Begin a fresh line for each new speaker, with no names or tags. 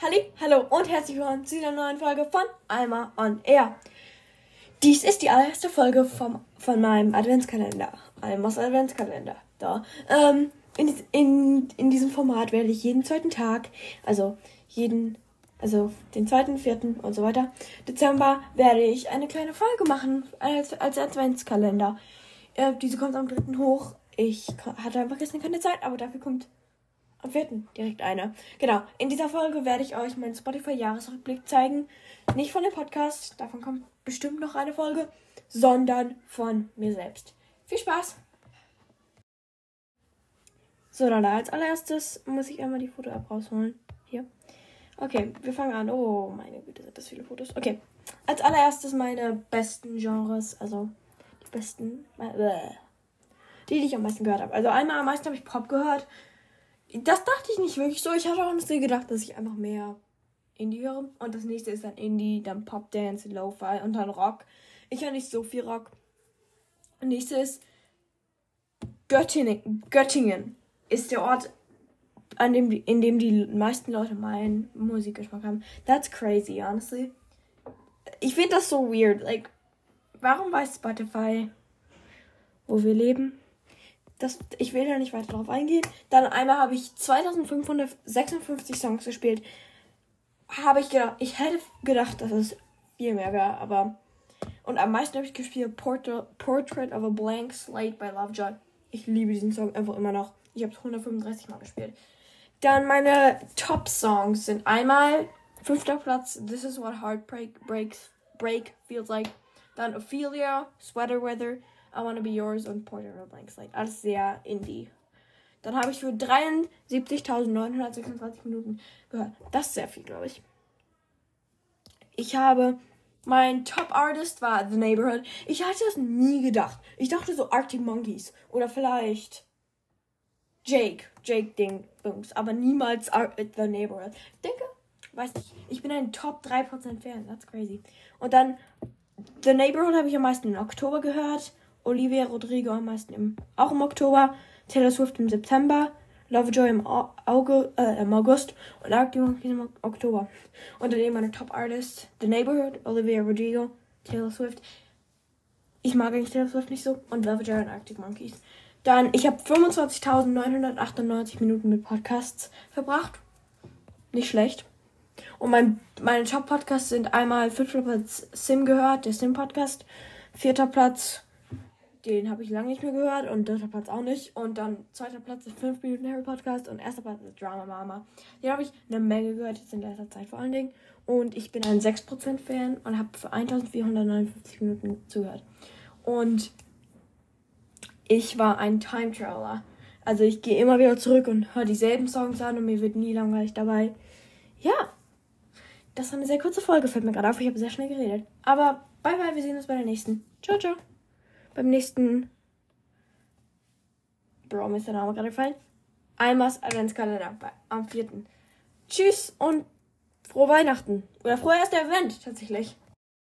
Halli, hallo und herzlich willkommen zu einer neuen Folge von Alma on Air. Dies ist die allererste Folge vom, von meinem Adventskalender. Almas Adventskalender. Da. Ähm, in, in, in diesem Format werde ich jeden zweiten Tag, also jeden, also den zweiten, vierten und so weiter, Dezember, werde ich eine kleine Folge machen als, als Adventskalender. Äh, diese kommt am dritten hoch. Ich hatte einfach gestern keine Zeit, aber dafür kommt am 4. direkt eine. Genau. In dieser Folge werde ich euch meinen Spotify-Jahresrückblick zeigen. Nicht von dem Podcast, davon kommt bestimmt noch eine Folge, sondern von mir selbst. Viel Spaß! So, dann als allererstes muss ich einmal die Foto-App rausholen. Hier. Okay, wir fangen an. Oh, meine Güte, sind das viele Fotos. Okay. Als allererstes meine besten Genres, also die besten, äh, die, die ich am meisten gehört habe. Also einmal am meisten habe ich Pop gehört. Das dachte ich nicht wirklich so. Ich hatte auch nicht gedacht, dass ich einfach mehr Indie höre. Und das nächste ist dann Indie, dann Pop Dance, Lo-Fi und dann Rock. Ich höre nicht so viel Rock. Und nächste ist Göttingen. Göttingen ist der Ort, an dem, in dem die meisten Leute meinen Musikgeschmack haben. That's crazy, honestly. Ich finde das so weird. Like, warum weiß Spotify, wo wir leben? Das, ich will da nicht weiter drauf eingehen. Dann einmal habe ich 2556 Songs gespielt. Habe ich gedacht, ich hätte gedacht, dass es viel mehr wäre, aber. Und am meisten habe ich gespielt Portrait, of a Blank Slate by Lovejoy. Ich liebe diesen Song einfach immer noch. Ich habe es 135 Mal gespielt. Dann meine Top-Songs sind einmal fünfter Platz This is what Heartbreak breaks, break feels like. Dann Ophelia, Sweater Weather, I Wanna Be Yours und Portrait of Blank Slate. Alles sehr indie. Dann habe ich für 73.926 Minuten gehört. Das ist sehr viel, glaube ich. Ich habe. Mein Top Artist war The Neighborhood. Ich hatte das nie gedacht. Ich dachte so Arctic Monkeys. Oder vielleicht Jake. Jake Ding. Bums. Aber niemals Ar The Neighborhood. Ich denke, weiß nicht. Ich bin ein Top 3% Fan. That's crazy. Und dann The Neighborhood habe ich am meisten im Oktober gehört. Olivia Rodrigo am meisten im, auch im Oktober, Taylor Swift im September, Lovejoy im, Auge, äh, im August und Arctic Monkeys im Oktober. Dann eben meine Top Artists, The Neighborhood, Olivia Rodrigo, Taylor Swift. Ich mag eigentlich Taylor Swift nicht so und Lovejoy und Arctic Monkeys. Dann, ich habe 25.998 Minuten mit Podcasts verbracht. Nicht schlecht. Und mein, meine Top-Podcasts sind einmal fünfter Platz Sim gehört, der Sim-Podcast. Vierter Platz den habe ich lange nicht mehr gehört und dritter Platz auch nicht. Und dann zweiter Platz ist 5 Minuten Harry Podcast und erster Platz ist Drama Mama. Den habe ich eine Menge gehört, jetzt in letzter Zeit vor allen Dingen. Und ich bin ein 6% Fan und habe für 1459 Minuten zugehört. Und ich war ein Time Traveler. Also ich gehe immer wieder zurück und höre dieselben Songs an und mir wird nie langweilig dabei. Ja, das war eine sehr kurze Folge, fällt mir gerade auf. Ich habe sehr schnell geredet. Aber bye bye, wir sehen uns bei der nächsten. Ciao, ciao beim nächsten. Bro, mir ist der Name gerade gefallen. Almas Adventskalender am 4. Tschüss und frohe Weihnachten. Oder frohe erste Advent tatsächlich.